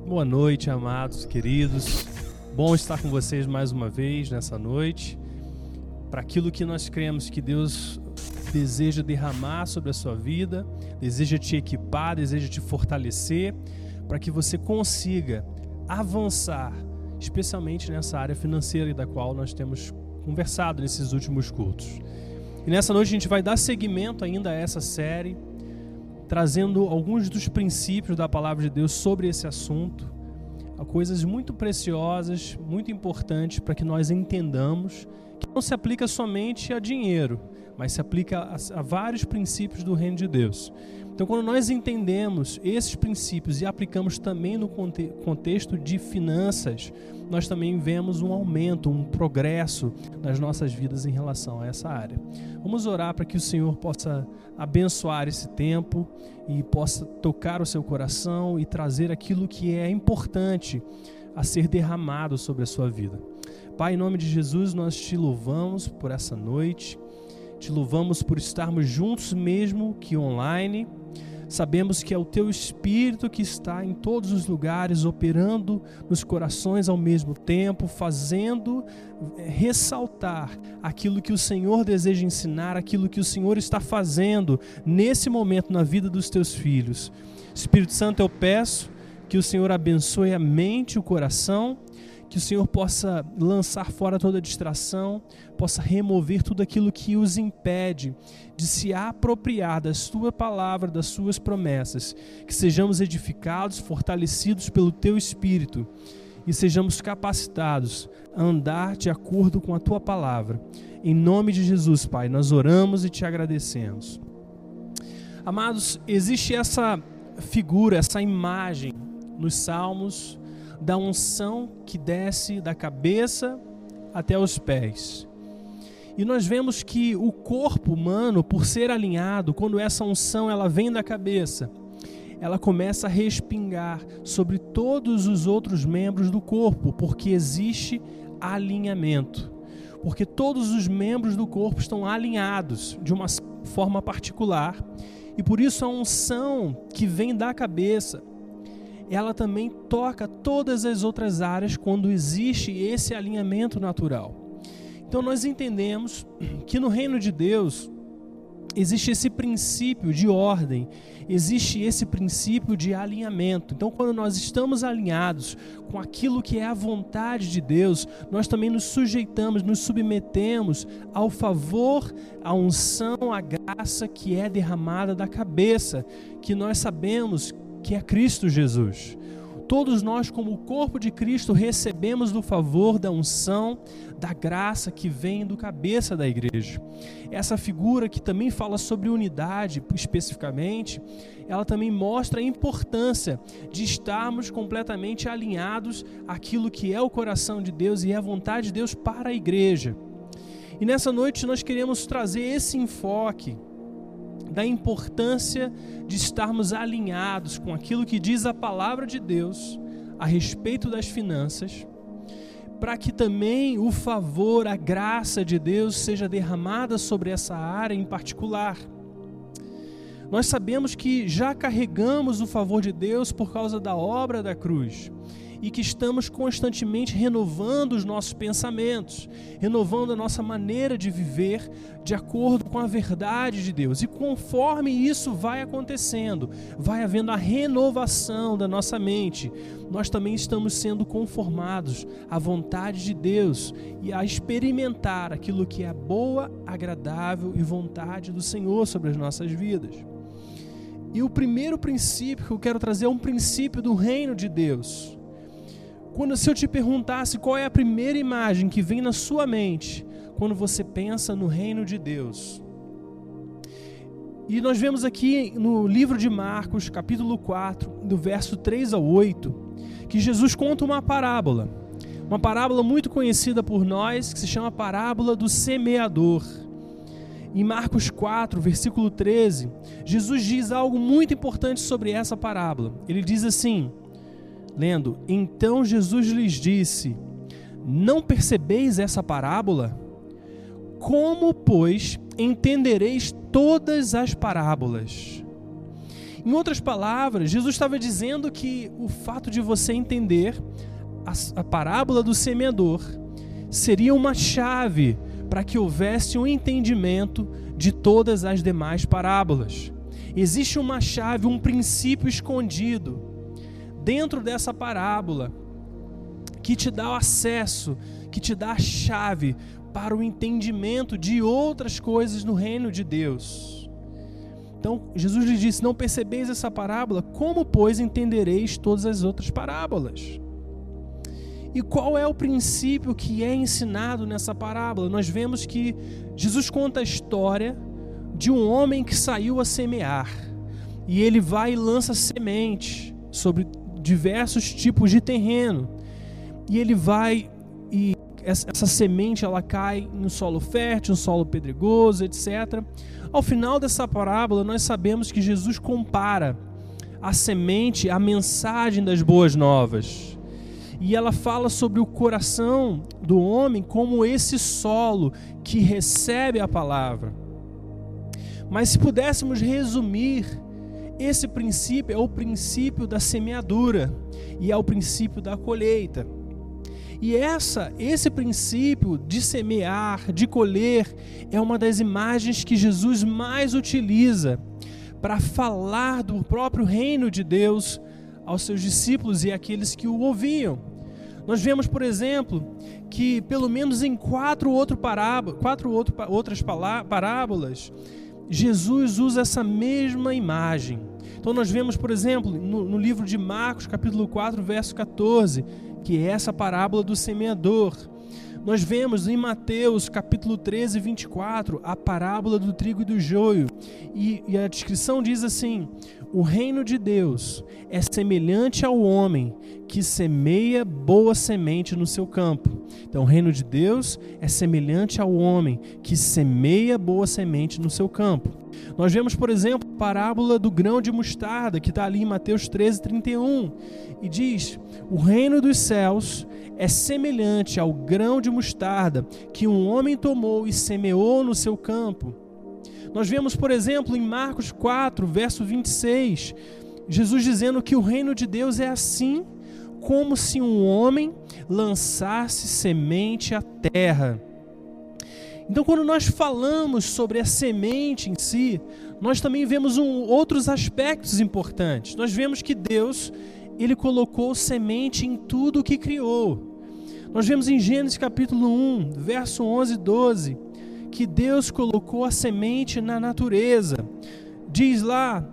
Boa noite, amados, queridos. Bom estar com vocês mais uma vez nessa noite. Para aquilo que nós cremos que Deus deseja derramar sobre a sua vida, deseja te equipar, deseja te fortalecer, para que você consiga avançar, especialmente nessa área financeira da qual nós temos conversado nesses últimos cultos. E nessa noite a gente vai dar seguimento ainda a essa série trazendo alguns dos princípios da palavra de Deus sobre esse assunto, coisas muito preciosas, muito importantes para que nós entendamos que não se aplica somente a dinheiro, mas se aplica a, a vários princípios do reino de Deus. Então, quando nós entendemos esses princípios e aplicamos também no conte contexto de finanças, nós também vemos um aumento, um progresso nas nossas vidas em relação a essa área. Vamos orar para que o Senhor possa abençoar esse tempo e possa tocar o seu coração e trazer aquilo que é importante a ser derramado sobre a sua vida. Pai, em nome de Jesus, nós te louvamos por essa noite. Te louvamos por estarmos juntos mesmo que online Sabemos que é o teu Espírito que está em todos os lugares, operando nos corações ao mesmo tempo, fazendo eh, ressaltar aquilo que o Senhor deseja ensinar, aquilo que o Senhor está fazendo nesse momento na vida dos teus filhos. Espírito Santo, eu peço que o Senhor abençoe a mente e o coração que o Senhor possa lançar fora toda distração, possa remover tudo aquilo que os impede de se apropriar da Sua palavra, das Suas promessas, que sejamos edificados, fortalecidos pelo Teu Espírito e sejamos capacitados a andar de acordo com a Tua palavra. Em nome de Jesus, Pai, nós oramos e te agradecemos. Amados, existe essa figura, essa imagem nos Salmos da unção que desce da cabeça até os pés. E nós vemos que o corpo humano, por ser alinhado, quando essa unção ela vem da cabeça, ela começa a respingar sobre todos os outros membros do corpo, porque existe alinhamento. Porque todos os membros do corpo estão alinhados de uma forma particular. E por isso a unção que vem da cabeça, ela também toca todas as outras áreas quando existe esse alinhamento natural. Então nós entendemos que no reino de Deus existe esse princípio de ordem, existe esse princípio de alinhamento. Então, quando nós estamos alinhados com aquilo que é a vontade de Deus, nós também nos sujeitamos, nos submetemos ao favor, à unção, à graça que é derramada da cabeça, que nós sabemos que é Cristo Jesus. Todos nós, como o corpo de Cristo, recebemos do favor, da unção, da graça que vem do cabeça da igreja. Essa figura que também fala sobre unidade, especificamente, ela também mostra a importância de estarmos completamente alinhados àquilo que é o coração de Deus e é a vontade de Deus para a igreja. E nessa noite nós queremos trazer esse enfoque da importância de estarmos alinhados com aquilo que diz a palavra de Deus a respeito das finanças, para que também o favor, a graça de Deus seja derramada sobre essa área em particular. Nós sabemos que já carregamos o favor de Deus por causa da obra da cruz e que estamos constantemente renovando os nossos pensamentos, renovando a nossa maneira de viver de acordo com a verdade de Deus. E conforme isso vai acontecendo, vai havendo a renovação da nossa mente, nós também estamos sendo conformados à vontade de Deus e a experimentar aquilo que é boa, agradável e vontade do Senhor sobre as nossas vidas. E o primeiro princípio que eu quero trazer é um princípio do reino de Deus. Quando se eu te perguntasse qual é a primeira imagem que vem na sua mente quando você pensa no reino de Deus. E nós vemos aqui no livro de Marcos, capítulo 4, do verso 3 ao 8, que Jesus conta uma parábola. Uma parábola muito conhecida por nós, que se chama parábola do semeador. Em Marcos 4, versículo 13, Jesus diz algo muito importante sobre essa parábola. Ele diz assim: lendo: Então Jesus lhes disse: Não percebeis essa parábola? Como, pois, entendereis todas as parábolas? Em outras palavras, Jesus estava dizendo que o fato de você entender a, a parábola do semeador seria uma chave para que houvesse um entendimento de todas as demais parábolas. Existe uma chave, um princípio escondido dentro dessa parábola que te dá o acesso, que te dá a chave para o entendimento de outras coisas no reino de Deus. Então, Jesus lhe disse: Não percebeis essa parábola? Como, pois, entendereis todas as outras parábolas? E qual é o princípio que é ensinado nessa parábola? Nós vemos que Jesus conta a história de um homem que saiu a semear. E ele vai e lança semente sobre diversos tipos de terreno. E ele vai e essa, semente ela cai no solo fértil, no solo pedregoso, etc. Ao final dessa parábola, nós sabemos que Jesus compara a semente à mensagem das boas novas e ela fala sobre o coração do homem como esse solo que recebe a palavra. Mas se pudéssemos resumir, esse princípio é o princípio da semeadura e é o princípio da colheita. E essa, esse princípio de semear, de colher, é uma das imagens que Jesus mais utiliza para falar do próprio reino de Deus aos seus discípulos e àqueles que o ouviam. Nós vemos, por exemplo, que pelo menos em quatro, outro parábola, quatro outro, outras parábolas, Jesus usa essa mesma imagem. Então nós vemos, por exemplo, no, no livro de Marcos, capítulo 4, verso 14, que é essa parábola do semeador. Nós vemos em Mateus capítulo 13, 24, a parábola do trigo e do joio. E, e a descrição diz assim: O reino de Deus é semelhante ao homem que semeia boa semente no seu campo. Então, o reino de Deus é semelhante ao homem que semeia boa semente no seu campo. Nós vemos, por exemplo, a parábola do grão de mostarda, que está ali em Mateus 13, 31, e diz: O reino dos céus é semelhante ao grão de mostarda que um homem tomou e semeou no seu campo. Nós vemos, por exemplo, em Marcos 4, verso 26, Jesus dizendo que o reino de Deus é assim como se um homem lançasse semente à terra. Então, quando nós falamos sobre a semente em si, nós também vemos um, outros aspectos importantes. Nós vemos que Deus ele colocou semente em tudo o que criou. Nós vemos em Gênesis capítulo 1, verso 11 e 12, que Deus colocou a semente na natureza. Diz lá,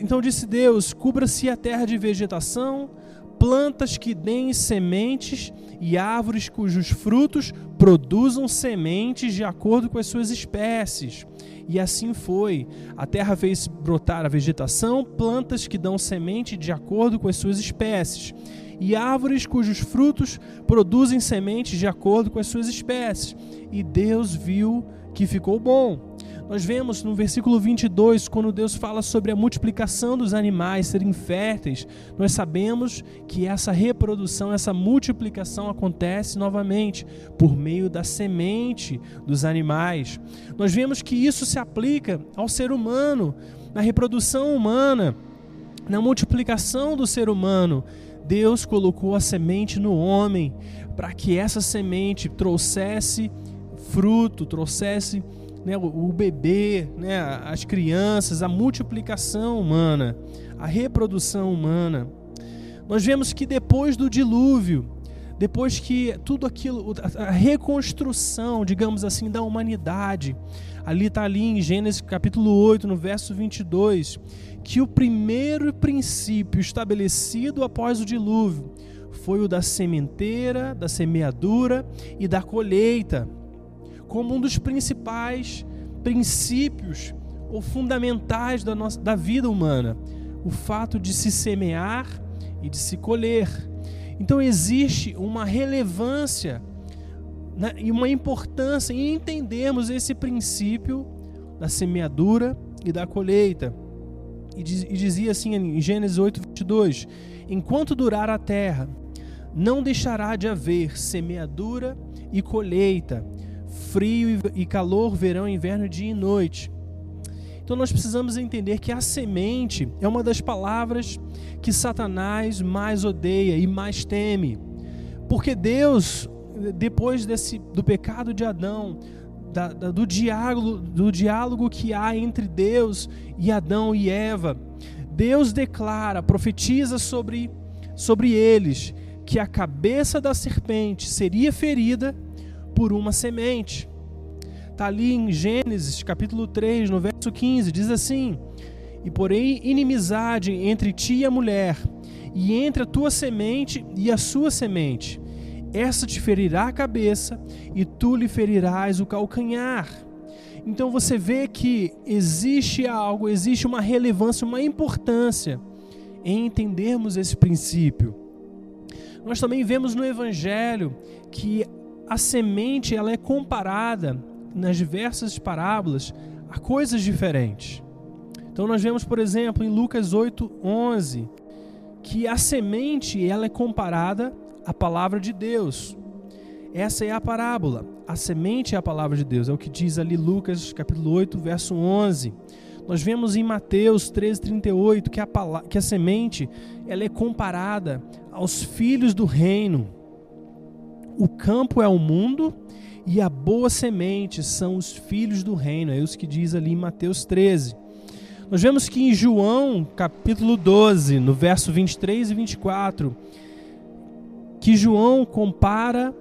então disse Deus: cubra-se a terra de vegetação, plantas que deem sementes e árvores cujos frutos produzam sementes de acordo com as suas espécies. E assim foi. A terra fez brotar a vegetação, plantas que dão semente de acordo com as suas espécies, e árvores cujos frutos produzem sementes de acordo com as suas espécies. E Deus viu que ficou bom. Nós vemos no versículo 22, quando Deus fala sobre a multiplicação dos animais serem férteis, nós sabemos que essa reprodução, essa multiplicação acontece novamente por meio da semente dos animais. Nós vemos que isso se aplica ao ser humano, na reprodução humana, na multiplicação do ser humano. Deus colocou a semente no homem para que essa semente trouxesse fruto, trouxesse né, o, bebê, né, as crianças, a multiplicação humana, a reprodução humana. Nós vemos que depois do dilúvio, depois que tudo aquilo, a reconstrução, digamos assim, da humanidade, ali está ali em Gênesis capítulo 8, no verso 22, que o primeiro princípio estabelecido após o dilúvio foi o da sementeira, da semeadura e da colheita como um dos principais princípios ou fundamentais da, nossa, da vida humana, o fato de se semear e de se colher. Então existe uma relevância né, e uma importância em entendermos esse princípio da semeadura e da colheita. E, diz, e dizia assim em Gênesis 8, 22: Enquanto durar a terra, não deixará de haver semeadura e colheita, frio e calor, verão, inverno, dia e noite. Então nós precisamos entender que a semente é uma das palavras que Satanás mais odeia e mais teme. Porque Deus, depois desse, do pecado de Adão, da, da, do, diálogo, do diálogo que há entre Deus e Adão e Eva, Deus declara, profetiza sobre, sobre eles que a cabeça da serpente seria ferida por uma semente. Está ali em Gênesis capítulo 3, no verso 15, diz assim: E porém inimizade entre ti e a mulher, e entre a tua semente e a sua semente essa te ferirá a cabeça e tu lhe ferirás o calcanhar. Então você vê que existe algo, existe uma relevância, uma importância em entendermos esse princípio. Nós também vemos no evangelho que a semente ela é comparada nas diversas parábolas a coisas diferentes. Então nós vemos, por exemplo, em Lucas 8:11, que a semente ela é comparada a palavra de Deus. Essa é a parábola. A semente é a palavra de Deus. É o que diz ali Lucas capítulo 8, verso 11. Nós vemos em Mateus 13:38 que a que a semente ela é comparada aos filhos do reino. O campo é o mundo e a boa semente são os filhos do reino. É isso que diz ali em Mateus 13. Nós vemos que em João, capítulo 12, no verso 23 e 24, que João compara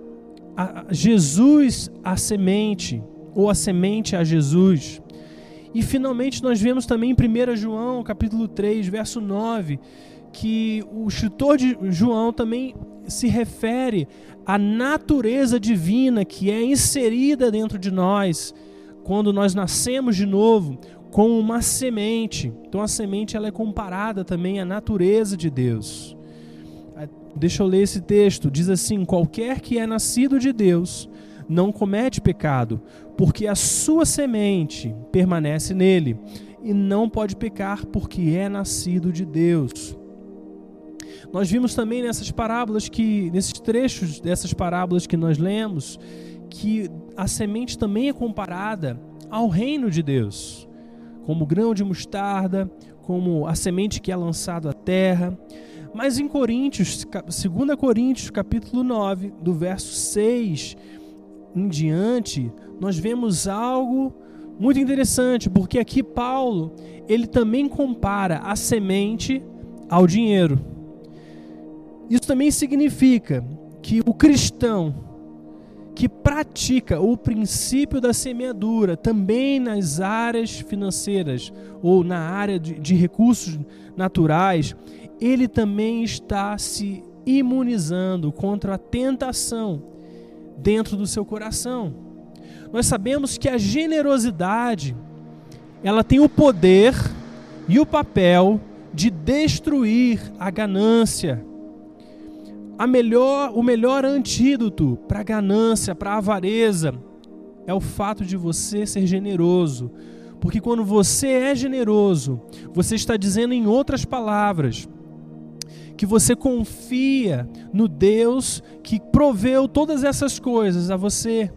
a Jesus à semente, ou a semente a Jesus. E finalmente nós vemos também em 1 João, capítulo 3, verso 9, que o escritor de João também se refere à natureza divina que é inserida dentro de nós quando nós nascemos de novo como uma semente. Então a semente ela é comparada também à natureza de Deus. Deixa eu ler esse texto. Diz assim: Qualquer que é nascido de Deus não comete pecado, porque a sua semente permanece nele, e não pode pecar porque é nascido de Deus. Nós vimos também nessas parábolas que nesses trechos dessas parábolas que nós lemos que a semente também é comparada ao reino de Deus, como grão de mostarda, como a semente que é lançado à terra. Mas em Coríntios, 2 Coríntios, capítulo 9, do verso 6 em diante, nós vemos algo muito interessante, porque aqui Paulo, ele também compara a semente ao dinheiro. Isso também significa que o cristão que pratica o princípio da semeadura também nas áreas financeiras ou na área de, de recursos naturais, ele também está se imunizando contra a tentação dentro do seu coração. Nós sabemos que a generosidade ela tem o poder e o papel de destruir a ganância. A melhor, o melhor antídoto para ganância, para avareza, é o fato de você ser generoso. Porque quando você é generoso, você está dizendo em outras palavras, que você confia no Deus que proveu todas essas coisas a você.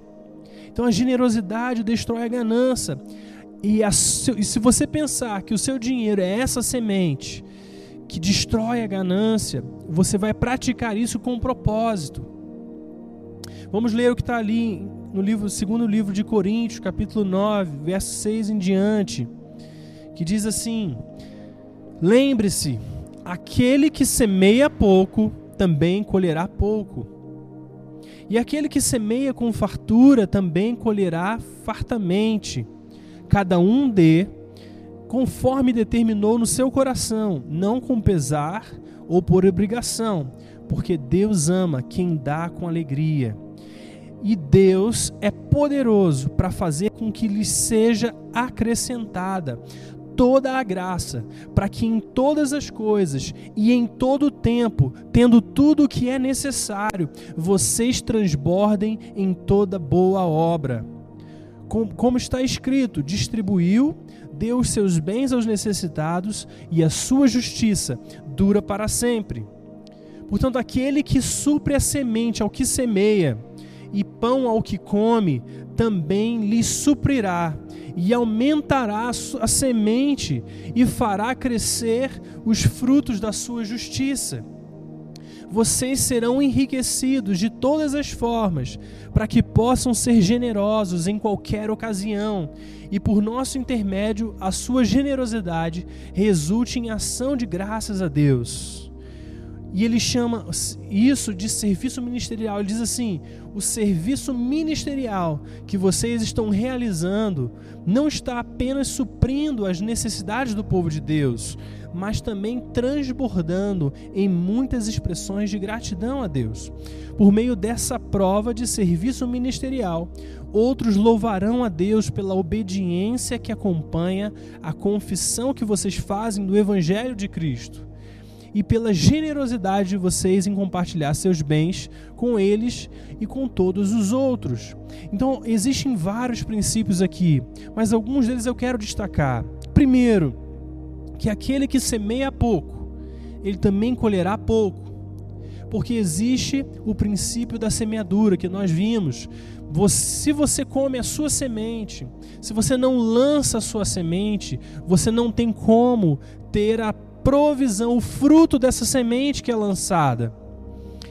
Então a generosidade destrói a ganância. E, a, e se você pensar que o seu dinheiro é essa semente que destrói a ganância, você vai praticar isso com um propósito. Vamos ler o que está ali no livro, segundo livro de Coríntios, capítulo 9, verso 6 em diante, que diz assim: Lembre-se Aquele que semeia pouco também colherá pouco. E aquele que semeia com fartura também colherá fartamente. Cada um dê conforme determinou no seu coração, não com pesar ou por obrigação, porque Deus ama quem dá com alegria. E Deus é poderoso para fazer com que lhe seja acrescentada toda a graça, para que em todas as coisas e em todo o tempo, tendo tudo o que é necessário, vocês transbordem em toda boa obra. Como está escrito, distribuiu, deu os seus bens aos necessitados e a sua justiça dura para sempre. Portanto, aquele que supre a semente ao que semeia e pão ao que come, também lhe suprirá e aumentará a semente e fará crescer os frutos da sua justiça. Vocês serão enriquecidos de todas as formas, para que possam ser generosos em qualquer ocasião, e por nosso intermédio a sua generosidade resulte em ação de graças a Deus. E ele chama isso de serviço ministerial. Ele diz assim: o serviço ministerial que vocês estão realizando não está apenas suprindo as necessidades do povo de Deus, mas também transbordando em muitas expressões de gratidão a Deus. Por meio dessa prova de serviço ministerial, outros louvarão a Deus pela obediência que acompanha a confissão que vocês fazem do Evangelho de Cristo e pela generosidade de vocês em compartilhar seus bens com eles e com todos os outros. Então, existem vários princípios aqui, mas alguns deles eu quero destacar. Primeiro, que aquele que semeia pouco, ele também colherá pouco. Porque existe o princípio da semeadura que nós vimos. se você come a sua semente, se você não lança a sua semente, você não tem como ter a provisão, o fruto dessa semente que é lançada.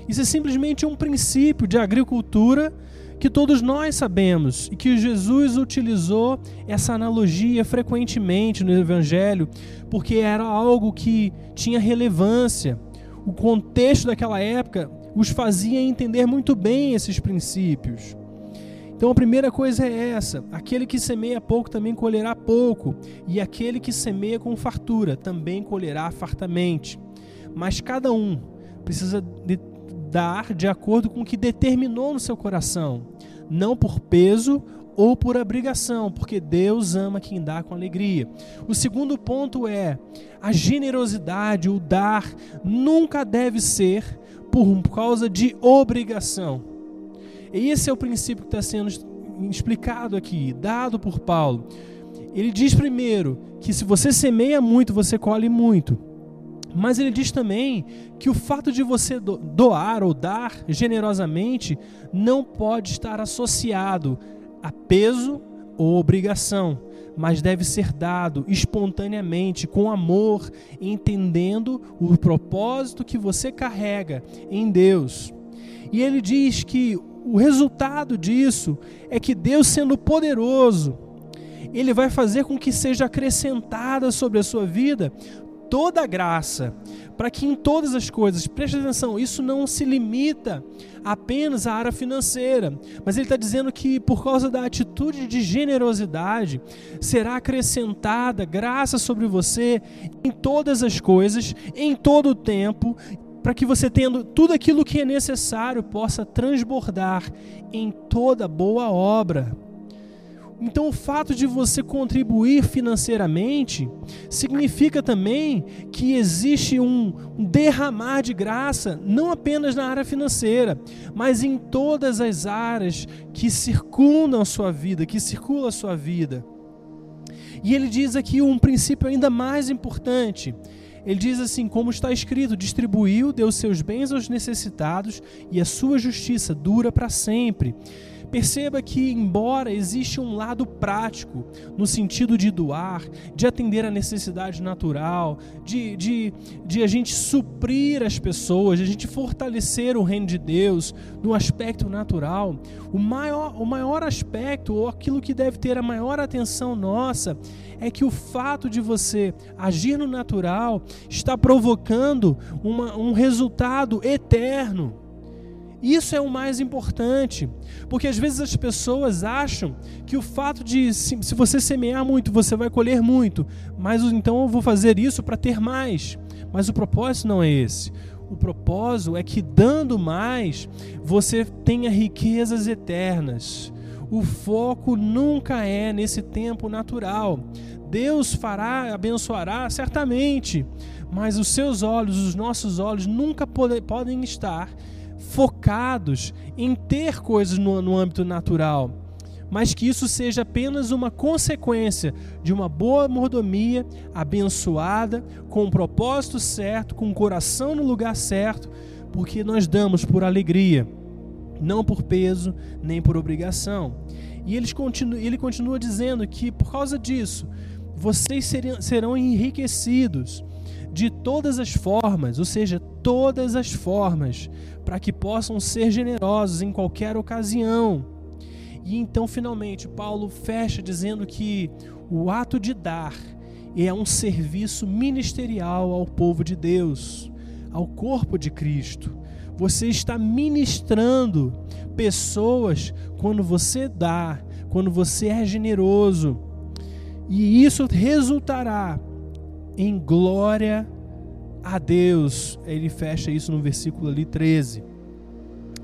Isso é simplesmente um princípio de agricultura que todos nós sabemos e que Jesus utilizou essa analogia frequentemente no Evangelho, porque era algo que tinha relevância. O contexto daquela época os fazia entender muito bem esses princípios. Então a primeira coisa é essa: aquele que semeia pouco também colherá pouco, e aquele que semeia com fartura também colherá fartamente. Mas cada um precisa de dar de acordo com o que determinou no seu coração, não por peso ou por obrigação, porque Deus ama quem dá com alegria. O segundo ponto é a generosidade, o dar, nunca deve ser por causa de obrigação. E esse é o princípio que está sendo explicado aqui, dado por Paulo. Ele diz primeiro que se você semeia muito, você colhe muito. Mas ele diz também que o fato de você doar ou dar generosamente não pode estar associado a peso ou obrigação, mas deve ser dado espontaneamente, com amor, entendendo o propósito que você carrega em Deus. E ele diz que o resultado disso é que Deus, sendo poderoso, Ele vai fazer com que seja acrescentada sobre a sua vida toda a graça, para que em todas as coisas, preste atenção, isso não se limita apenas à área financeira, mas ele está dizendo que por causa da atitude de generosidade, será acrescentada graça sobre você em todas as coisas, em todo o tempo, para que você, tendo tudo aquilo que é necessário, possa transbordar em toda boa obra. Então, o fato de você contribuir financeiramente significa também que existe um derramar de graça, não apenas na área financeira, mas em todas as áreas que circundam a sua vida, que circulam a sua vida. E ele diz aqui um princípio ainda mais importante ele diz assim: como está escrito, distribuiu, deu seus bens aos necessitados e a sua justiça dura para sempre. Perceba que, embora existe um lado prático, no sentido de doar, de atender a necessidade natural, de, de, de a gente suprir as pessoas, de a gente fortalecer o reino de Deus no aspecto natural, o maior, o maior aspecto, ou aquilo que deve ter a maior atenção nossa, é que o fato de você agir no natural está provocando uma, um resultado eterno. Isso é o mais importante, porque às vezes as pessoas acham que o fato de se, você semear muito, você vai colher muito, mas então eu vou fazer isso para ter mais. Mas o propósito não é esse. O propósito é que dando mais, você tenha riquezas eternas. O foco nunca é nesse tempo natural. Deus fará, abençoará certamente, mas os seus olhos, os nossos olhos nunca pode, podem estar focados em ter coisas no, no âmbito natural, mas que isso seja apenas uma consequência de uma boa mordomia, abençoada, com o propósito certo, com o coração no lugar certo, porque nós damos por alegria, não por peso nem por obrigação. E eles continu, ele continua dizendo que por causa disso, vocês serão enriquecidos de todas as formas, ou seja, todas as formas, para que possam ser generosos em qualquer ocasião. E então, finalmente, Paulo fecha dizendo que o ato de dar é um serviço ministerial ao povo de Deus, ao corpo de Cristo. Você está ministrando pessoas quando você dá, quando você é generoso. E isso resultará em glória a Deus. Ele fecha isso no versículo ali 13.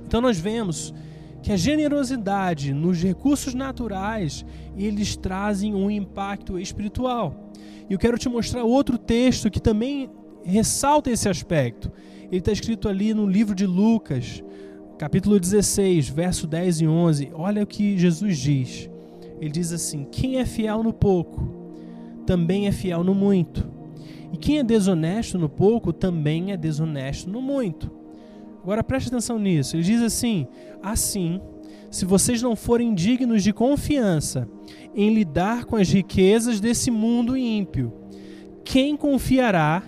Então nós vemos que a generosidade nos recursos naturais, eles trazem um impacto espiritual. E eu quero te mostrar outro texto que também ressalta esse aspecto. Ele está escrito ali no livro de Lucas, capítulo 16, verso 10 e 11. Olha o que Jesus diz. Ele diz assim: Quem é fiel no pouco, também é fiel no muito. E quem é desonesto no pouco, também é desonesto no muito. Agora preste atenção nisso. Ele diz assim: Assim, se vocês não forem dignos de confiança em lidar com as riquezas desse mundo ímpio, quem confiará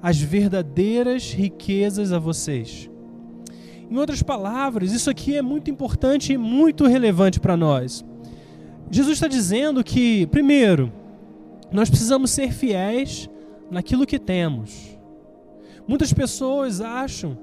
as verdadeiras riquezas a vocês? Em outras palavras, isso aqui é muito importante e muito relevante para nós. Jesus está dizendo que, primeiro, nós precisamos ser fiéis naquilo que temos. Muitas pessoas acham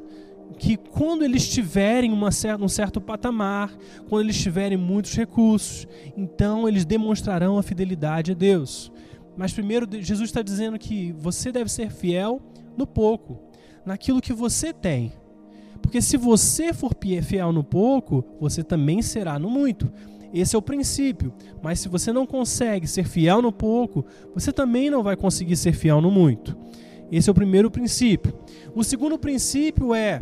que quando eles tiverem uma certa, um certo patamar, quando eles tiverem muitos recursos, então eles demonstrarão a fidelidade a Deus. Mas primeiro, Jesus está dizendo que você deve ser fiel no pouco, naquilo que você tem. Porque se você for fiel no pouco, você também será no muito. Esse é o princípio. Mas se você não consegue ser fiel no pouco, você também não vai conseguir ser fiel no muito. Esse é o primeiro princípio. O segundo princípio é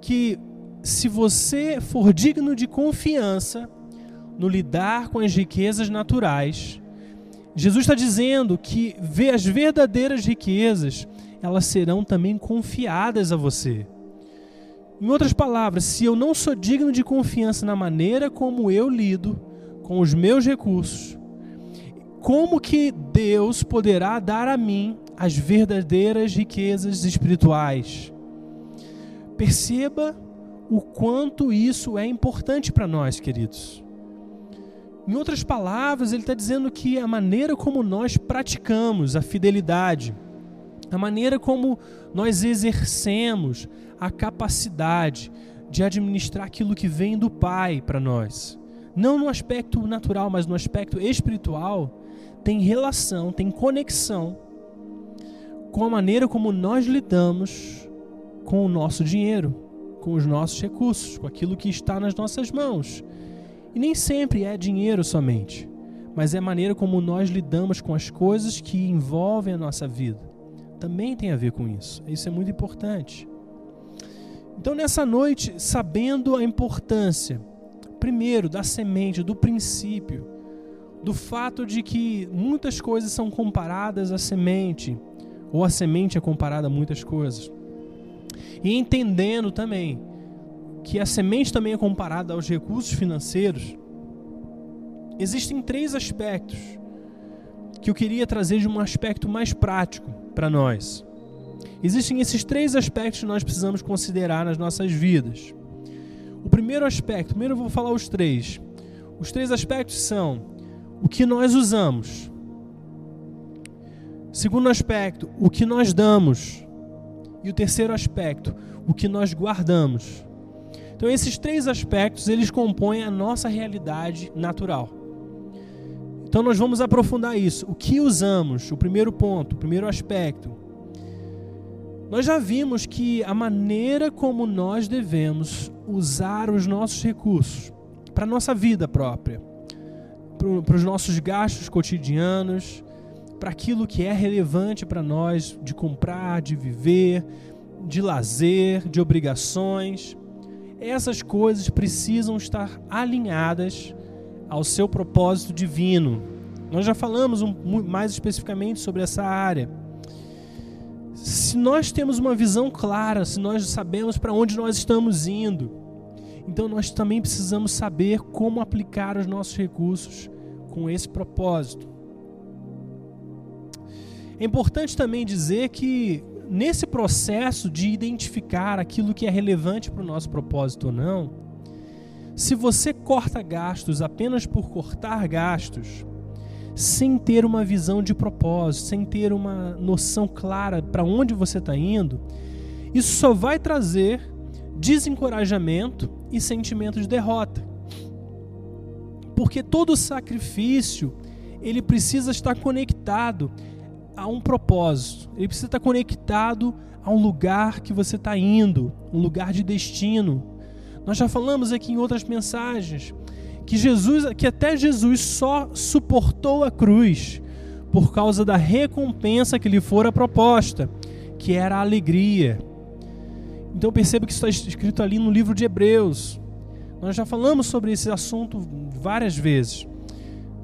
que se você for digno de confiança no lidar com as riquezas naturais, Jesus está dizendo que as verdadeiras riquezas elas serão também confiadas a você. Em outras palavras, se eu não sou digno de confiança na maneira como eu lido com os meus recursos, como que Deus poderá dar a mim as verdadeiras riquezas espirituais? Perceba o quanto isso é importante para nós, queridos. Em outras palavras, ele está dizendo que a maneira como nós praticamos a fidelidade, a maneira como nós exercemos a capacidade de administrar aquilo que vem do Pai para nós, não no aspecto natural, mas no aspecto espiritual, tem relação, tem conexão com a maneira como nós lidamos com o nosso dinheiro, com os nossos recursos, com aquilo que está nas nossas mãos. E nem sempre é dinheiro somente, mas é a maneira como nós lidamos com as coisas que envolvem a nossa vida. Também tem a ver com isso. Isso é muito importante. Então, nessa noite, sabendo a importância, primeiro, da semente, do princípio, do fato de que muitas coisas são comparadas à semente, ou a semente é comparada a muitas coisas. E entendendo também que a semente também é comparada aos recursos financeiros, existem três aspectos que eu queria trazer de um aspecto mais prático para nós. Existem esses três aspectos que nós precisamos considerar nas nossas vidas. O primeiro aspecto, primeiro eu vou falar os três. Os três aspectos são o que nós usamos. Segundo aspecto, o que nós damos. E o terceiro aspecto, o que nós guardamos. Então esses três aspectos, eles compõem a nossa realidade natural. Então nós vamos aprofundar isso. O que usamos? O primeiro ponto, o primeiro aspecto. Nós já vimos que a maneira como nós devemos usar os nossos recursos para a nossa vida própria, para os nossos gastos cotidianos, para aquilo que é relevante para nós de comprar, de viver, de lazer, de obrigações. Essas coisas precisam estar alinhadas ao seu propósito divino. Nós já falamos um, mais especificamente sobre essa área. Se nós temos uma visão clara, se nós sabemos para onde nós estamos indo, Então nós também precisamos saber como aplicar os nossos recursos com esse propósito. É importante também dizer que nesse processo de identificar aquilo que é relevante para o nosso propósito ou não, se você corta gastos apenas por cortar gastos, sem ter uma visão de propósito, sem ter uma noção clara para onde você está indo, isso só vai trazer desencorajamento e sentimento de derrota. Porque todo sacrifício, ele precisa estar conectado a um propósito. Ele precisa estar conectado a um lugar que você está indo, um lugar de destino. Nós já falamos aqui em outras mensagens que Jesus, que até Jesus só suportou a cruz por causa da recompensa que lhe fora proposta, que era a alegria. Então perceba que isso está escrito ali no livro de Hebreus. Nós já falamos sobre esse assunto várias vezes.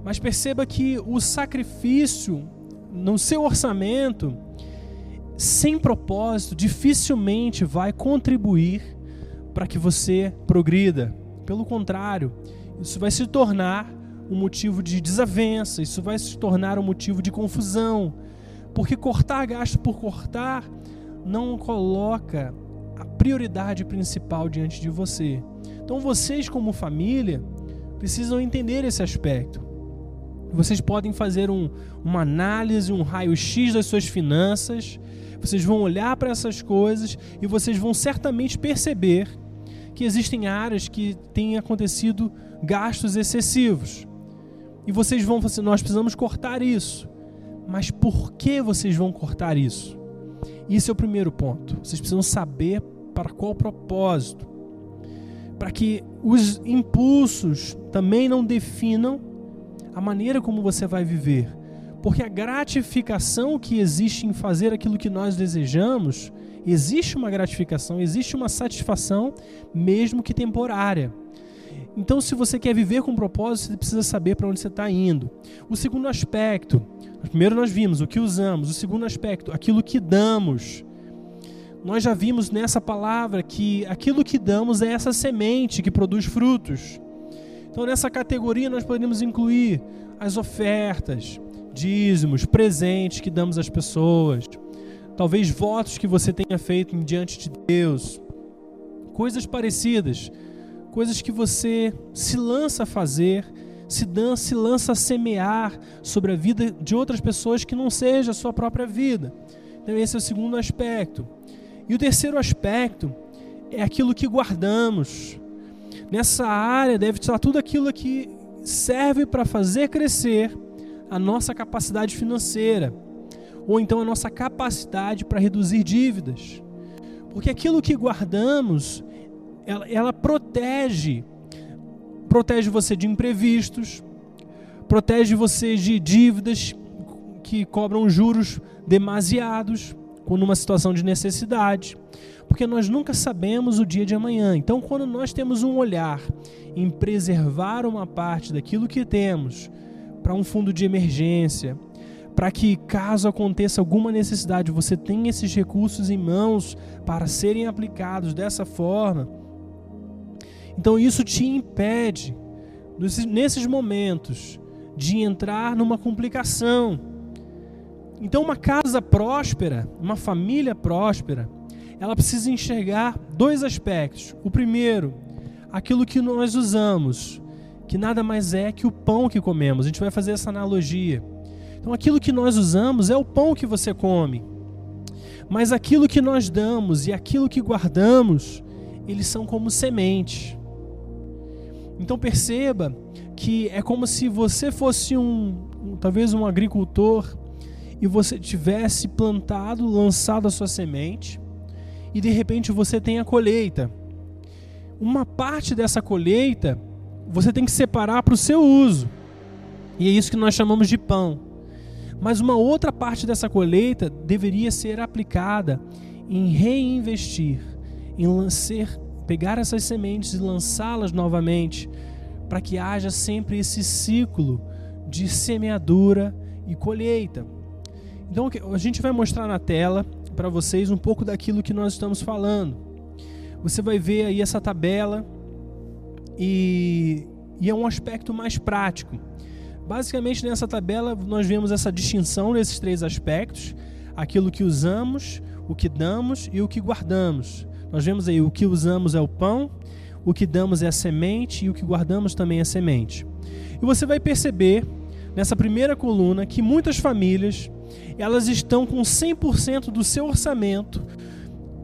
Mas perceba que o sacrifício no seu orçamento, sem propósito, dificilmente vai contribuir para que você progrida. Pelo contrário, isso vai se tornar um motivo de desavença, isso vai se tornar um motivo de confusão, porque cortar gasto por cortar não coloca a prioridade principal diante de você. Então vocês como família precisam entender esse aspecto. Vocês podem fazer um, uma análise, um raio-x das suas finanças. Vocês vão olhar para essas coisas e vocês vão certamente perceber que existem áreas que têm acontecido gastos excessivos. E vocês vão nós precisamos cortar isso. Mas por que vocês vão cortar isso? Isso é o primeiro ponto. Vocês precisam saber para qual propósito. Para que os impulsos também não definam a maneira como você vai viver. Porque a gratificação que existe em fazer aquilo que nós desejamos, existe uma gratificação, existe uma satisfação, mesmo que temporária. Então, se você quer viver com propósito, você precisa saber para onde você está indo. O segundo aspecto, primeiro nós vimos o que usamos, o segundo aspecto, aquilo que damos. Nós já vimos nessa palavra que aquilo que damos é essa semente que produz frutos. Então, nessa categoria, nós podemos incluir as ofertas, dízimos, presentes que damos às pessoas, talvez votos que você tenha feito diante de Deus, coisas parecidas coisas que você se lança a fazer, se, se lança a semear sobre a vida de outras pessoas que não seja a sua própria vida. Então, esse é o segundo aspecto. E o terceiro aspecto é aquilo que guardamos. Nessa área deve estar tudo aquilo que serve para fazer crescer a nossa capacidade financeira, ou então a nossa capacidade para reduzir dívidas. Porque aquilo que guardamos ela, ela protege, protege você de imprevistos, protege você de dívidas que cobram juros demasiados quando numa situação de necessidade, porque nós nunca sabemos o dia de amanhã. Então, quando nós temos um olhar em preservar uma parte daquilo que temos para um fundo de emergência, para que caso aconteça alguma necessidade, você tenha esses recursos em mãos para serem aplicados dessa forma, então isso te impede, nesses momentos, de entrar numa complicação. Então, uma casa próspera, uma família próspera, ela precisa enxergar dois aspectos. O primeiro, aquilo que nós usamos, que nada mais é que o pão que comemos. A gente vai fazer essa analogia. Então, aquilo que nós usamos é o pão que você come. Mas aquilo que nós damos e aquilo que guardamos, eles são como sementes. Então perceba que é como se você fosse um talvez um agricultor e você tivesse plantado, lançado a sua semente e de repente você tem a colheita. Uma parte dessa colheita você tem que separar para o seu uso. E é isso que nós chamamos de pão. Mas uma outra parte dessa colheita deveria ser aplicada em reinvestir, em ser pegar essas sementes e lançá-las novamente, para que haja sempre esse ciclo de semeadura e colheita. Então a gente vai mostrar na tela para vocês um pouco daquilo que nós estamos falando. Você vai ver aí essa tabela e, e é um aspecto mais prático. Basicamente, nessa tabela, nós vemos essa distinção nesses três aspectos: aquilo que usamos, o que damos e o que guardamos. Nós vemos aí o que usamos é o pão, o que damos é a semente e o que guardamos também é a semente. E você vai perceber nessa primeira coluna que muitas famílias elas estão com 100% do seu orçamento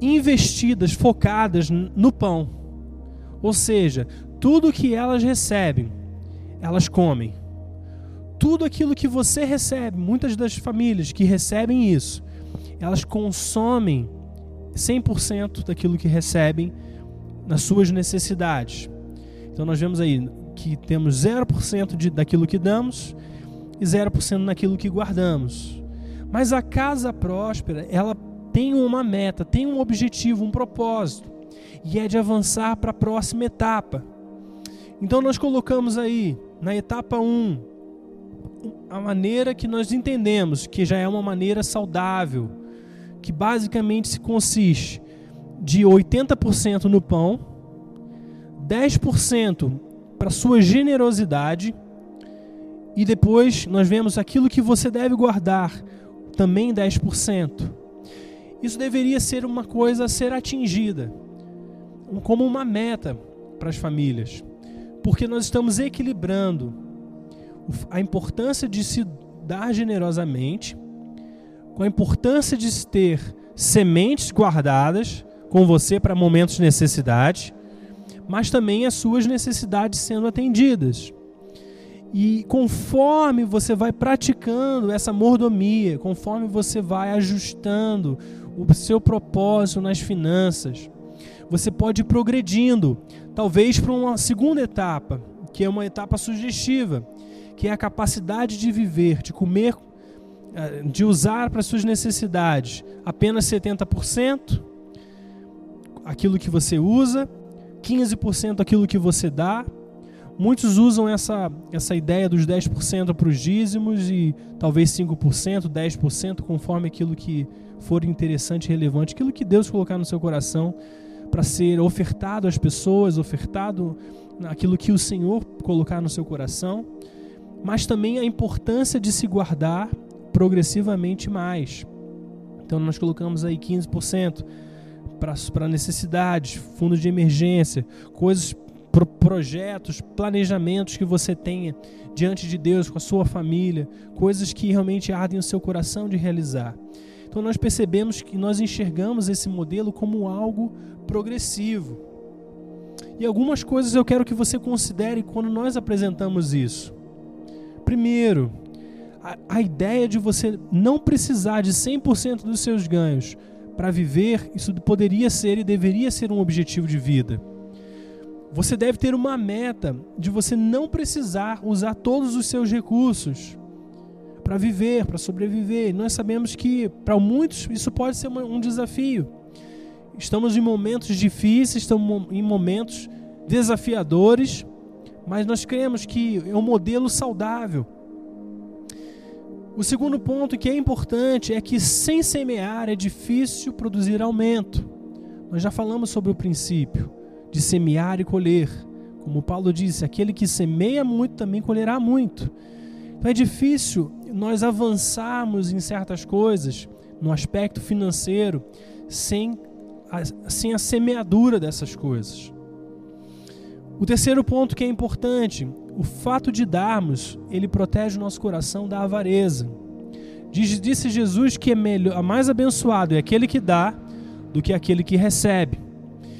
investidas, focadas no pão. Ou seja, tudo que elas recebem, elas comem. Tudo aquilo que você recebe, muitas das famílias que recebem isso, elas consomem 100% daquilo que recebem nas suas necessidades. Então nós vemos aí que temos 0% de, daquilo que damos e 0% naquilo que guardamos. Mas a casa próspera, ela tem uma meta, tem um objetivo, um propósito, e é de avançar para a próxima etapa. Então nós colocamos aí na etapa 1 a maneira que nós entendemos que já é uma maneira saudável, que basicamente se consiste de 80% no pão, 10% para sua generosidade e depois nós vemos aquilo que você deve guardar, também 10%. Isso deveria ser uma coisa a ser atingida, como uma meta para as famílias, porque nós estamos equilibrando a importância de se dar generosamente com a importância de se ter sementes guardadas com você para momentos de necessidade, mas também as suas necessidades sendo atendidas. E conforme você vai praticando essa mordomia, conforme você vai ajustando o seu propósito nas finanças, você pode ir progredindo, talvez para uma segunda etapa, que é uma etapa sugestiva, que é a capacidade de viver, de comer, eh, de usar para suas necessidades apenas 70%, aquilo que você usa, 15% aquilo que você dá. Muitos usam essa, essa ideia dos 10% para os dízimos e talvez 5%, 10%, conforme aquilo que for interessante e relevante, aquilo que Deus colocar no seu coração para ser ofertado às pessoas, ofertado aquilo que o Senhor colocar no seu coração, mas também a importância de se guardar progressivamente mais. Então nós colocamos aí 15% para necessidades, fundos de emergência, coisas, pro, projetos, planejamentos que você tenha diante de Deus, com a sua família, coisas que realmente ardem o seu coração de realizar. Então nós percebemos que nós enxergamos esse modelo como algo progressivo. E algumas coisas eu quero que você considere quando nós apresentamos isso. Primeiro, a, a ideia de você não precisar de 100% dos seus ganhos para viver, isso poderia ser e deveria ser um objetivo de vida. Você deve ter uma meta de você não precisar usar todos os seus recursos para viver, para sobreviver. Nós sabemos que para muitos isso pode ser um desafio. Estamos em momentos difíceis, estamos em momentos desafiadores, mas nós cremos que é um modelo saudável o segundo ponto que é importante é que sem semear é difícil produzir aumento. Nós já falamos sobre o princípio de semear e colher. Como Paulo disse, aquele que semeia muito também colherá muito. Então é difícil nós avançarmos em certas coisas no aspecto financeiro sem a, sem a semeadura dessas coisas. O terceiro ponto que é importante, o fato de darmos, ele protege o nosso coração da avareza. Diz, disse Jesus que é melhor, mais abençoado é aquele que dá do que aquele que recebe.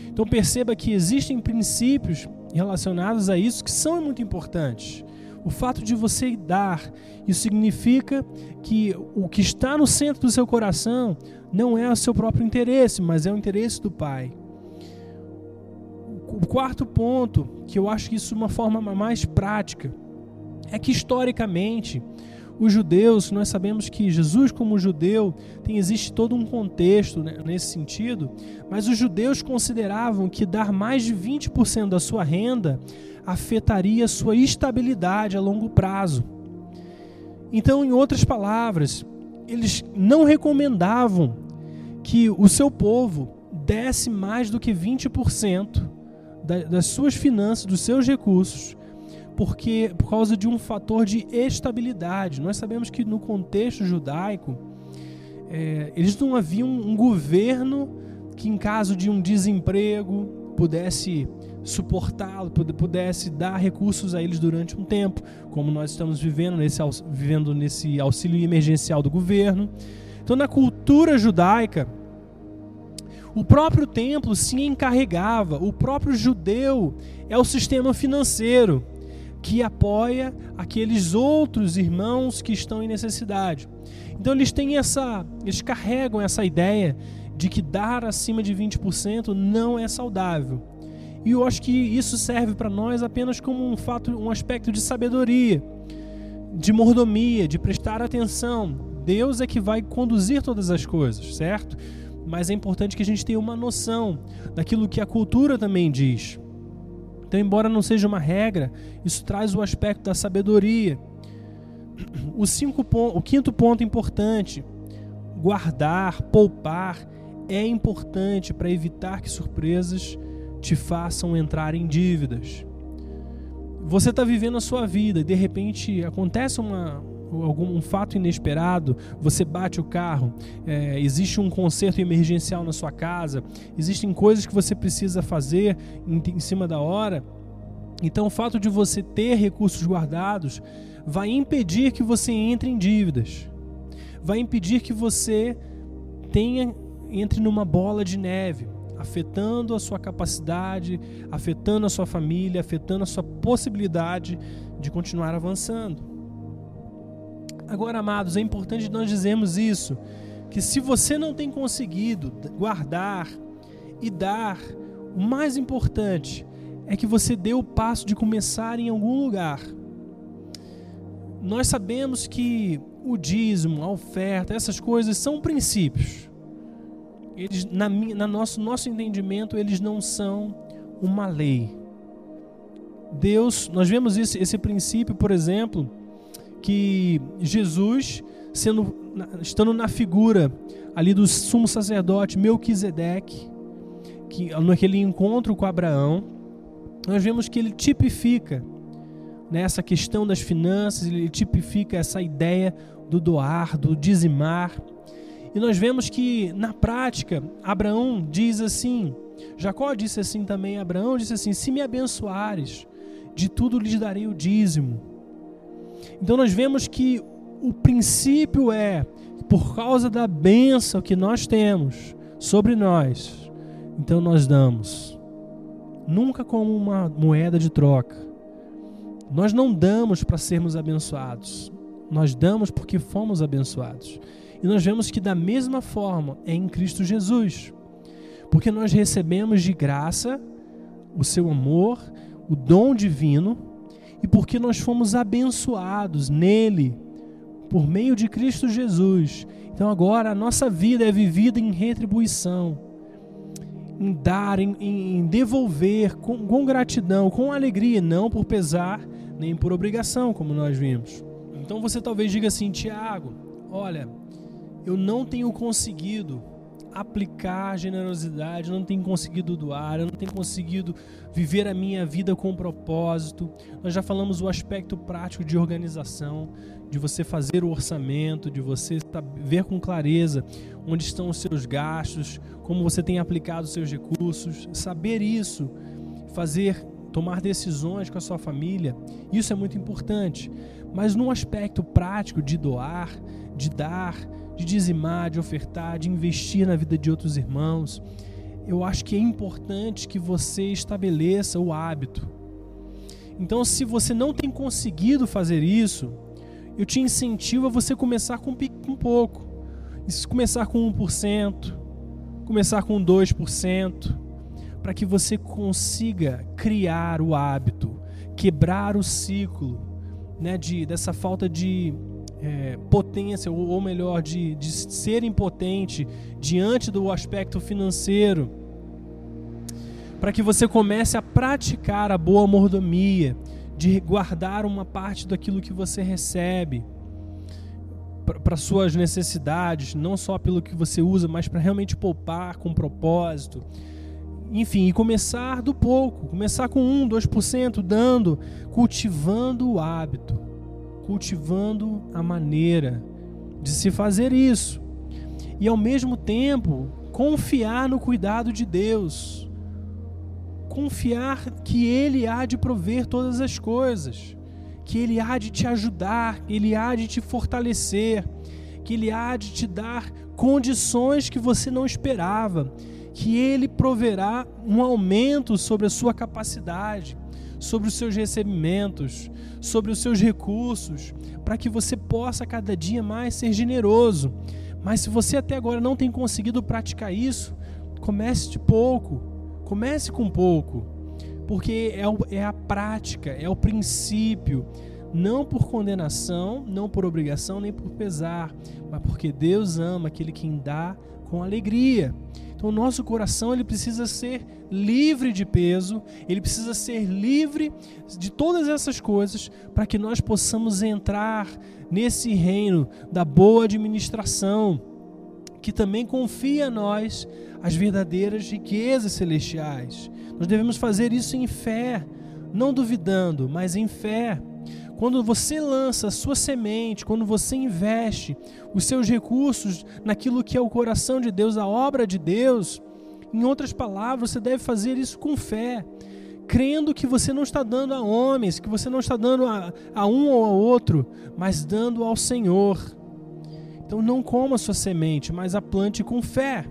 Então perceba que existem princípios relacionados a isso que são muito importantes. O fato de você dar, isso significa que o que está no centro do seu coração não é o seu próprio interesse, mas é o interesse do Pai. O quarto ponto, que eu acho que isso é uma forma mais prática, é que historicamente os judeus, nós sabemos que Jesus como judeu, tem existe todo um contexto né, nesse sentido, mas os judeus consideravam que dar mais de 20% da sua renda afetaria sua estabilidade a longo prazo. Então, em outras palavras, eles não recomendavam que o seu povo desse mais do que 20% das suas finanças, dos seus recursos, porque por causa de um fator de estabilidade. Nós sabemos que no contexto judaico, é, eles não haviam um governo que, em caso de um desemprego, pudesse suportá-lo, pudesse dar recursos a eles durante um tempo, como nós estamos vivendo nesse, vivendo nesse auxílio emergencial do governo. Então, na cultura judaica, o próprio templo se encarregava, o próprio judeu é o sistema financeiro que apoia aqueles outros irmãos que estão em necessidade. Então eles têm essa, eles carregam essa ideia de que dar acima de 20% não é saudável. E eu acho que isso serve para nós apenas como um fato, um aspecto de sabedoria, de mordomia, de prestar atenção. Deus é que vai conduzir todas as coisas, certo? Mas é importante que a gente tenha uma noção daquilo que a cultura também diz. Então, embora não seja uma regra, isso traz o aspecto da sabedoria. O, cinco, o quinto ponto importante: guardar, poupar é importante para evitar que surpresas te façam entrar em dívidas. Você está vivendo a sua vida e de repente acontece uma, algum um fato inesperado, você bate o carro, é, existe um conserto emergencial na sua casa, existem coisas que você precisa fazer em, em cima da hora. Então, o fato de você ter recursos guardados vai impedir que você entre em dívidas, vai impedir que você tenha entre numa bola de neve, afetando a sua capacidade, afetando a sua família, afetando a sua possibilidade de continuar avançando. Agora, amados, é importante nós dizermos isso, que se você não tem conseguido guardar e dar, o mais importante é que você dê o passo de começar em algum lugar. Nós sabemos que o dízimo, a oferta, essas coisas são princípios. Eles, na, na nosso, nosso entendimento, eles não são uma lei. Deus, nós vemos esse, esse princípio, por exemplo, que Jesus, sendo, estando na figura ali do sumo sacerdote Melquisedeque, que naquele encontro com Abraão, nós vemos que ele tipifica nessa né, questão das finanças, ele tipifica essa ideia do doar, do dizimar. E nós vemos que na prática, Abraão diz assim, Jacó disse assim também, Abraão disse assim: Se me abençoares, de tudo lhes darei o dízimo. Então nós vemos que o princípio é, por causa da bênção que nós temos sobre nós, então nós damos. Nunca como uma moeda de troca. Nós não damos para sermos abençoados. Nós damos porque fomos abençoados. E nós vemos que da mesma forma é em Cristo Jesus. Porque nós recebemos de graça o seu amor, o dom divino, e porque nós fomos abençoados nele, por meio de Cristo Jesus. Então agora a nossa vida é vivida em retribuição, em dar, em, em devolver com, com gratidão, com alegria, não por pesar nem por obrigação, como nós vimos. Então você talvez diga assim, Tiago, olha, eu não tenho conseguido aplicar generosidade, eu não tenho conseguido doar, eu não tenho conseguido viver a minha vida com propósito. Nós já falamos o aspecto prático de organização, de você fazer o orçamento, de você ver com clareza onde estão os seus gastos, como você tem aplicado os seus recursos, saber isso, fazer tomar decisões com a sua família, isso é muito importante. Mas no aspecto prático de doar, de dar, de dizimar, de ofertar, de investir na vida de outros irmãos, eu acho que é importante que você estabeleça o hábito. Então, se você não tem conseguido fazer isso, eu te incentivo a você começar com um pouco. Começar com 1%, começar com 2%, para que você consiga criar o hábito, quebrar o ciclo né, de, dessa falta de é, potência, ou, ou melhor, de, de ser impotente diante do aspecto financeiro, para que você comece a praticar a boa mordomia, de guardar uma parte daquilo que você recebe para suas necessidades, não só pelo que você usa, mas para realmente poupar com propósito. enfim, e começar do pouco, começar com 1, 2%, dando, cultivando o hábito, cultivando a maneira de se fazer isso. E ao mesmo tempo, confiar no cuidado de Deus. Confiar que Ele há de prover todas as coisas, que Ele há de te ajudar, Ele há de te fortalecer, que Ele há de te dar condições que você não esperava, que Ele proverá um aumento sobre a sua capacidade, sobre os seus recebimentos, sobre os seus recursos, para que você possa cada dia mais ser generoso. Mas se você até agora não tem conseguido praticar isso, comece de pouco, comece com pouco, porque é, é a prática, é o princípio, não por condenação, não por obrigação, nem por pesar, mas porque Deus ama aquele que dá com alegria. Então, o nosso coração ele precisa ser livre de peso, ele precisa ser livre de todas essas coisas para que nós possamos entrar nesse reino da boa administração, que também confia a nós as verdadeiras riquezas celestiais. Nós devemos fazer isso em fé, não duvidando, mas em fé. Quando você lança a sua semente, quando você investe os seus recursos naquilo que é o coração de Deus, a obra de Deus, em outras palavras, você deve fazer isso com fé, crendo que você não está dando a homens, que você não está dando a, a um ou a outro, mas dando ao Senhor. Então não coma a sua semente, mas a plante com fé.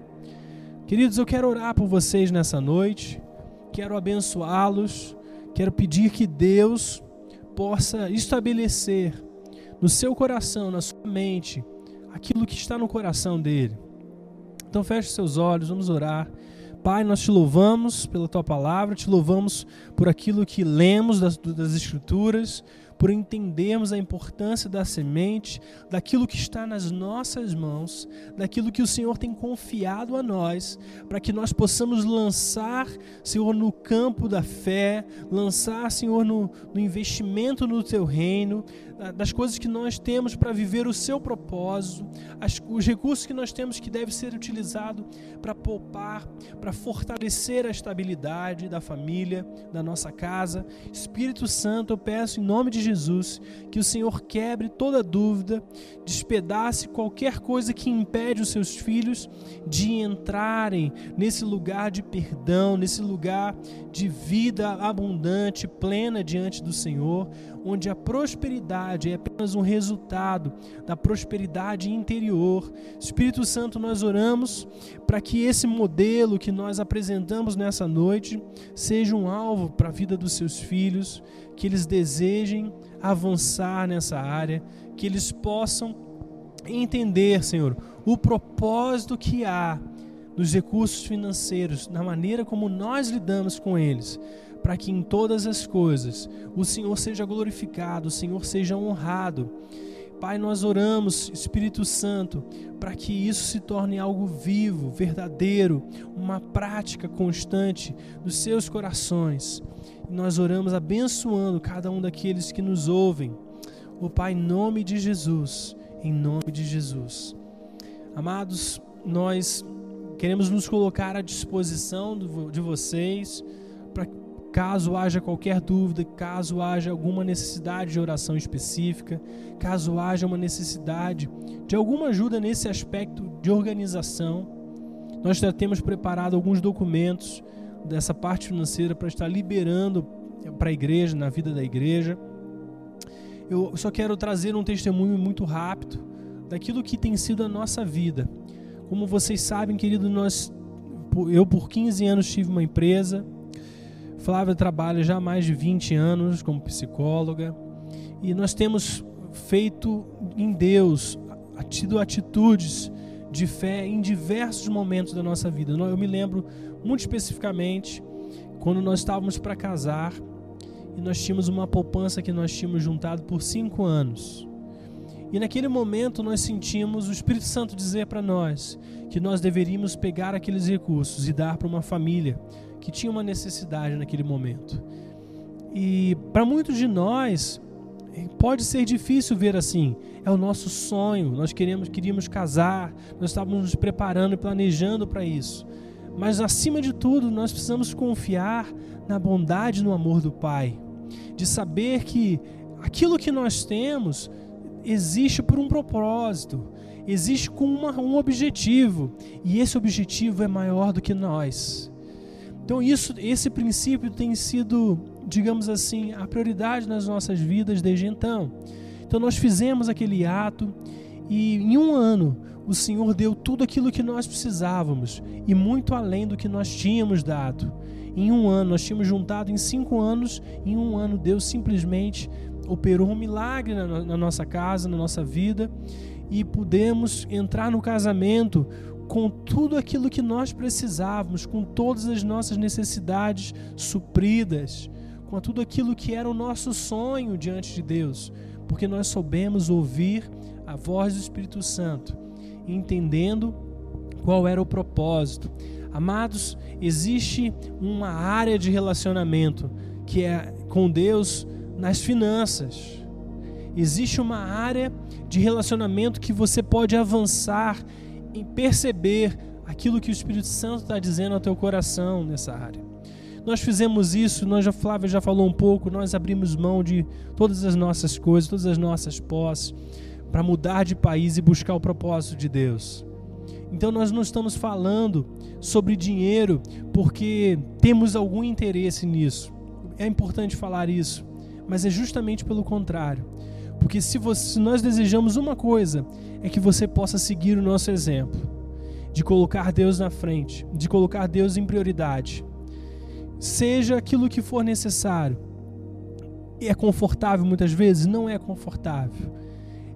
Queridos, eu quero orar por vocês nessa noite, quero abençoá-los, quero pedir que Deus possa estabelecer no seu coração, na sua mente, aquilo que está no coração dele. Então feche seus olhos, vamos orar. Pai, nós te louvamos pela tua palavra, te louvamos por aquilo que lemos das, das Escrituras, por entendermos a importância da semente, daquilo que está nas nossas mãos, daquilo que o Senhor tem confiado a nós, para que nós possamos lançar, Senhor, no campo da fé, lançar, Senhor, no, no investimento no teu reino, das coisas que nós temos para viver o seu propósito, as, os recursos que nós temos que deve ser utilizado para poupar, para fortalecer a estabilidade da família, da nossa casa. Espírito Santo, eu peço em nome de Jesus que o Senhor quebre toda dúvida, despedace qualquer coisa que impede os seus filhos de entrarem nesse lugar de perdão, nesse lugar de vida abundante, plena diante do Senhor, onde a prosperidade é apenas um resultado da prosperidade interior. Espírito Santo, nós oramos para que esse modelo que nós apresentamos nessa noite seja um alvo para a vida dos seus filhos, que eles desejem avançar nessa área, que eles possam entender, Senhor, o propósito que há nos recursos financeiros, na maneira como nós lidamos com eles para que em todas as coisas o Senhor seja glorificado, o Senhor seja honrado. Pai, nós oramos, Espírito Santo, para que isso se torne algo vivo, verdadeiro, uma prática constante dos seus corações. Nós oramos abençoando cada um daqueles que nos ouvem. O oh, Pai, em nome de Jesus, em nome de Jesus. Amados, nós queremos nos colocar à disposição de vocês Caso haja qualquer dúvida, caso haja alguma necessidade de oração específica, caso haja uma necessidade de alguma ajuda nesse aspecto de organização, nós já temos preparado alguns documentos dessa parte financeira para estar liberando para a igreja, na vida da igreja. Eu só quero trazer um testemunho muito rápido daquilo que tem sido a nossa vida. Como vocês sabem, querido, nós eu por 15 anos tive uma empresa, Flávia trabalha já há mais de 20 anos como psicóloga e nós temos feito em Deus, tido atitudes de fé em diversos momentos da nossa vida. Eu me lembro muito especificamente quando nós estávamos para casar e nós tínhamos uma poupança que nós tínhamos juntado por cinco anos. E naquele momento nós sentimos o Espírito Santo dizer para nós que nós deveríamos pegar aqueles recursos e dar para uma família que tinha uma necessidade naquele momento. E para muitos de nós pode ser difícil ver assim. É o nosso sonho. Nós queremos, queríamos casar, nós estávamos nos preparando e planejando para isso. Mas acima de tudo, nós precisamos confiar na bondade e no amor do Pai, de saber que aquilo que nós temos existe por um propósito, existe com uma, um objetivo, e esse objetivo é maior do que nós. Então isso, esse princípio tem sido, digamos assim, a prioridade nas nossas vidas desde então. Então nós fizemos aquele ato e em um ano o Senhor deu tudo aquilo que nós precisávamos e muito além do que nós tínhamos dado. Em um ano, nós tínhamos juntado em cinco anos, em um ano Deus simplesmente operou um milagre na, na nossa casa, na nossa vida e pudemos entrar no casamento com tudo aquilo que nós precisávamos, com todas as nossas necessidades supridas, com tudo aquilo que era o nosso sonho diante de Deus, porque nós soubemos ouvir a voz do Espírito Santo, entendendo qual era o propósito. Amados, existe uma área de relacionamento que é com Deus nas finanças. Existe uma área de relacionamento que você pode avançar em perceber aquilo que o Espírito Santo está dizendo ao teu coração nessa área. Nós fizemos isso, nós já Flávia já falou um pouco, nós abrimos mão de todas as nossas coisas, todas as nossas posses, para mudar de país e buscar o propósito de Deus. Então nós não estamos falando sobre dinheiro porque temos algum interesse nisso. É importante falar isso, mas é justamente pelo contrário. Porque se, você, se nós desejamos uma coisa, é que você possa seguir o nosso exemplo, de colocar Deus na frente, de colocar Deus em prioridade. Seja aquilo que for necessário. É confortável muitas vezes? Não é confortável.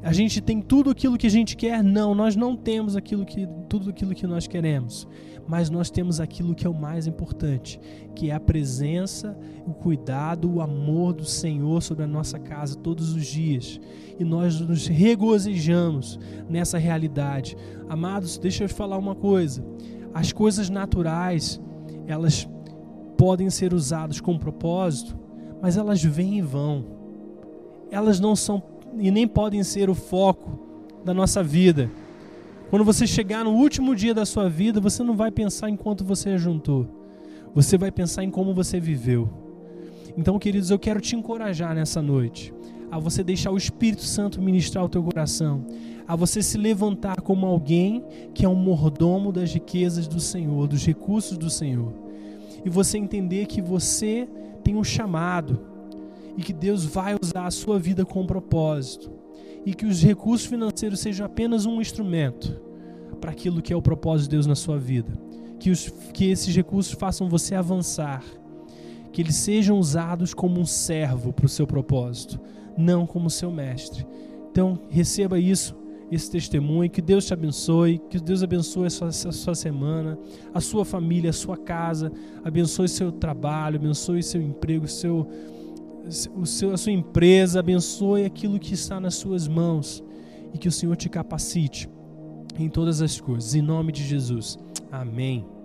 A gente tem tudo aquilo que a gente quer? Não, nós não temos aquilo que, tudo aquilo que nós queremos mas nós temos aquilo que é o mais importante, que é a presença, o cuidado, o amor do Senhor sobre a nossa casa todos os dias. E nós nos regozijamos nessa realidade. Amados, deixa eu te falar uma coisa. As coisas naturais, elas podem ser usadas com propósito, mas elas vêm e vão. Elas não são e nem podem ser o foco da nossa vida. Quando você chegar no último dia da sua vida, você não vai pensar em quanto você juntou. Você vai pensar em como você viveu. Então, queridos, eu quero te encorajar nessa noite a você deixar o Espírito Santo ministrar o teu coração, a você se levantar como alguém que é um mordomo das riquezas do Senhor, dos recursos do Senhor. E você entender que você tem um chamado e que Deus vai usar a sua vida com propósito e que os recursos financeiros sejam apenas um instrumento para aquilo que é o propósito de Deus na sua vida. Que, os, que esses recursos façam você avançar. Que eles sejam usados como um servo para o seu propósito, não como seu mestre. Então, receba isso, esse testemunho. Que Deus te abençoe. Que Deus abençoe a sua, a sua semana, a sua família, a sua casa. Abençoe seu trabalho, abençoe seu emprego, seu o seu, a sua empresa, abençoe aquilo que está nas suas mãos e que o Senhor te capacite em todas as coisas. Em nome de Jesus. Amém.